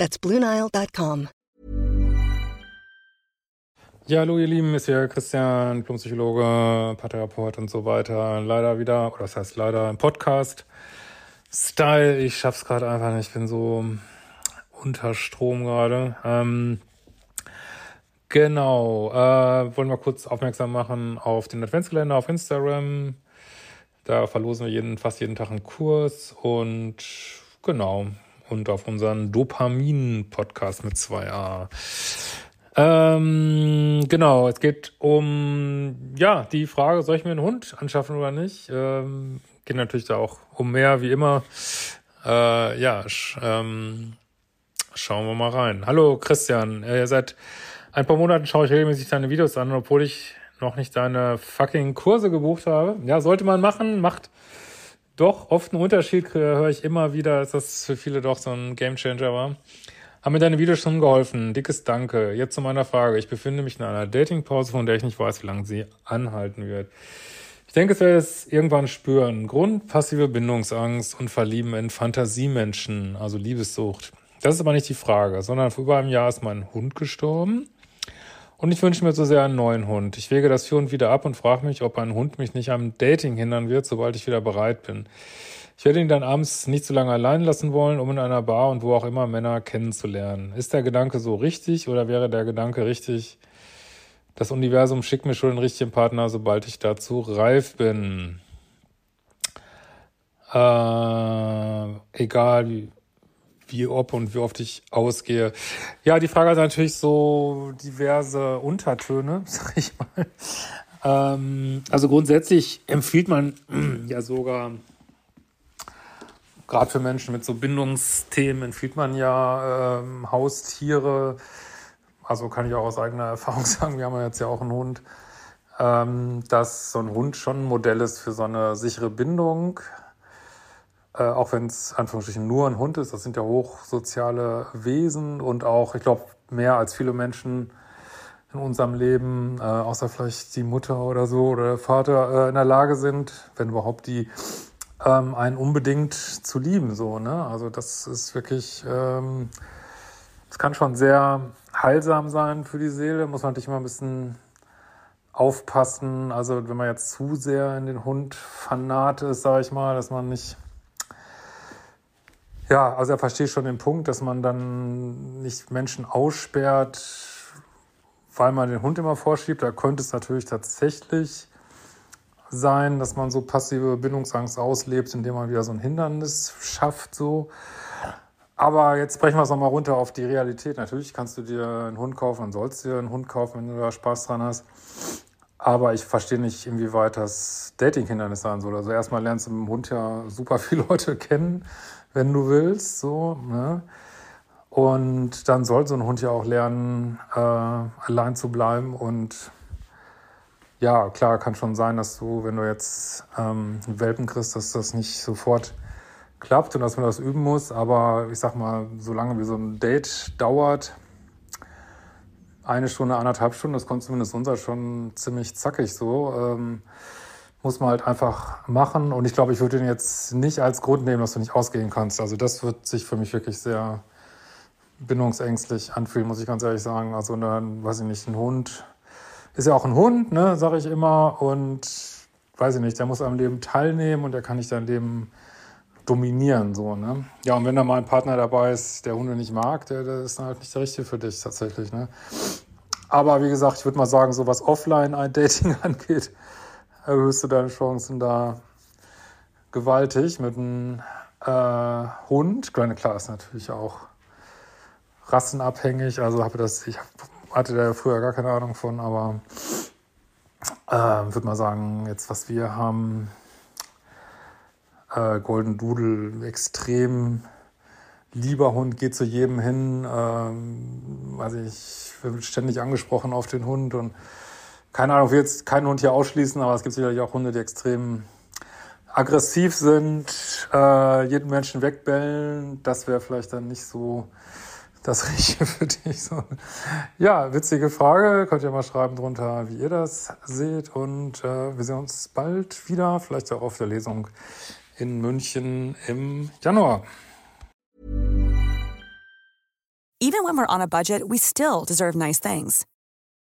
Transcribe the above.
That's BlueNile.com. Ja, hallo ihr Lieben, ist hier Christian, Diplompsychologe, Paartherapeut und so weiter. Leider wieder, oder das heißt leider im Podcast. Style, ich schaff's gerade einfach nicht, ich bin so unter Strom gerade. Ähm, genau, äh, wollen wir kurz aufmerksam machen auf den Adventskalender auf Instagram. Da verlosen wir jeden, fast jeden Tag einen Kurs und genau, und auf unseren Dopamin-Podcast mit 2a. Ähm, genau, es geht um ja die Frage, soll ich mir einen Hund anschaffen oder nicht? Ähm, geht natürlich da auch um mehr, wie immer. Äh, ja, sch, ähm, schauen wir mal rein. Hallo Christian, äh, seit ein paar Monaten schaue ich regelmäßig deine Videos an, obwohl ich noch nicht deine fucking Kurse gebucht habe. Ja, sollte man machen, macht doch oft einen Unterschied, höre ich immer wieder, dass das für viele doch so ein Gamechanger war. Haben mir deine Videos schon geholfen. Dickes Danke. Jetzt zu meiner Frage. Ich befinde mich in einer Datingpause, von der ich nicht weiß, wie lange sie anhalten wird. Ich denke, es werde es irgendwann spüren. Grund passive Bindungsangst und Verlieben in Fantasiemenschen, also Liebessucht. Das ist aber nicht die Frage, sondern vor über einem Jahr ist mein Hund gestorben. Und ich wünsche mir so sehr einen neuen Hund. Ich wege das für und wieder ab und frage mich, ob ein Hund mich nicht am Dating hindern wird, sobald ich wieder bereit bin. Ich werde ihn dann abends nicht so lange allein lassen wollen, um in einer Bar und wo auch immer Männer kennenzulernen. Ist der Gedanke so richtig oder wäre der Gedanke richtig, das Universum schickt mir schon den richtigen Partner, sobald ich dazu reif bin? Äh, egal wie, ob und wie oft ich ausgehe. Ja, die Frage hat natürlich so diverse Untertöne, sag ich mal. Ähm, also grundsätzlich empfiehlt man ja sogar gerade für Menschen mit so Bindungsthemen empfiehlt man ja ähm, Haustiere. Also kann ich auch aus eigener Erfahrung sagen, wir haben ja jetzt ja auch einen Hund, ähm, dass so ein Hund schon ein Modell ist für so eine sichere Bindung. Äh, auch wenn es Anführungsstrichen nur ein Hund ist, das sind ja hochsoziale Wesen und auch, ich glaube, mehr als viele Menschen in unserem Leben, äh, außer vielleicht die Mutter oder so oder der Vater, äh, in der Lage sind, wenn überhaupt die ähm, einen unbedingt zu lieben. So, ne? Also das ist wirklich, ähm, das kann schon sehr heilsam sein für die Seele. Muss man natürlich immer ein bisschen aufpassen. Also wenn man jetzt zu sehr in den Hund fanat ist, sage ich mal, dass man nicht ja, also er versteht schon den Punkt, dass man dann nicht Menschen aussperrt, weil man den Hund immer vorschiebt. Da könnte es natürlich tatsächlich sein, dass man so passive Bindungsangst auslebt, indem man wieder so ein Hindernis schafft, so. Aber jetzt brechen wir es nochmal runter auf die Realität. Natürlich kannst du dir einen Hund kaufen und sollst dir einen Hund kaufen, wenn du da Spaß dran hast. Aber ich verstehe nicht, inwieweit das Dating-Hindernis sein soll. Also erstmal lernst du mit dem Hund ja super viele Leute kennen, wenn du willst, so, ne? Und dann soll so ein Hund ja auch lernen, äh, allein zu bleiben und ja, klar, kann schon sein, dass du, wenn du jetzt ähm, Welpen kriegst, dass das nicht sofort klappt und dass man das üben muss. Aber ich sag mal, solange wie so ein Date dauert, eine Stunde, anderthalb Stunden, das kommt zumindest unser schon ziemlich zackig so. Ähm, muss man halt einfach machen. Und ich glaube, ich würde den jetzt nicht als Grund nehmen, dass du nicht ausgehen kannst. Also das wird sich für mich wirklich sehr bindungsängstlich anfühlen, muss ich ganz ehrlich sagen. Also dann, weiß ich nicht, ein Hund ist ja auch ein Hund, ne, sage ich immer. Und weiß ich nicht, der muss am Leben teilnehmen und der kann nicht dein Leben dominieren. So, ne? Ja, und wenn da mal ein Partner dabei ist, der Hunde nicht mag, der, der ist dann halt nicht der Richtige für dich tatsächlich. Ne? Aber wie gesagt, ich würde mal sagen, so was Offline-Dating angeht, erhöhst du deine Chancen da gewaltig mit einem äh, Hund. Klar, ist natürlich auch rassenabhängig. Also habe das, ich hatte da früher gar keine Ahnung von, aber äh, würde mal sagen, jetzt was wir haben, äh, Golden Doodle extrem lieber Hund geht zu jedem hin. Ähm, also ich bin ständig angesprochen auf den Hund und keine Ahnung, ich will jetzt keinen Hund hier ausschließen, aber es gibt sicherlich auch Hunde, die extrem aggressiv sind, äh, jeden Menschen wegbellen. Das wäre vielleicht dann nicht so das Richtige für dich. So. Ja, witzige Frage. Könnt ihr mal schreiben drunter, wie ihr das seht. Und äh, wir sehen uns bald wieder, vielleicht auch auf der Lesung in München im Januar. Even when we're on a budget, we still deserve nice things.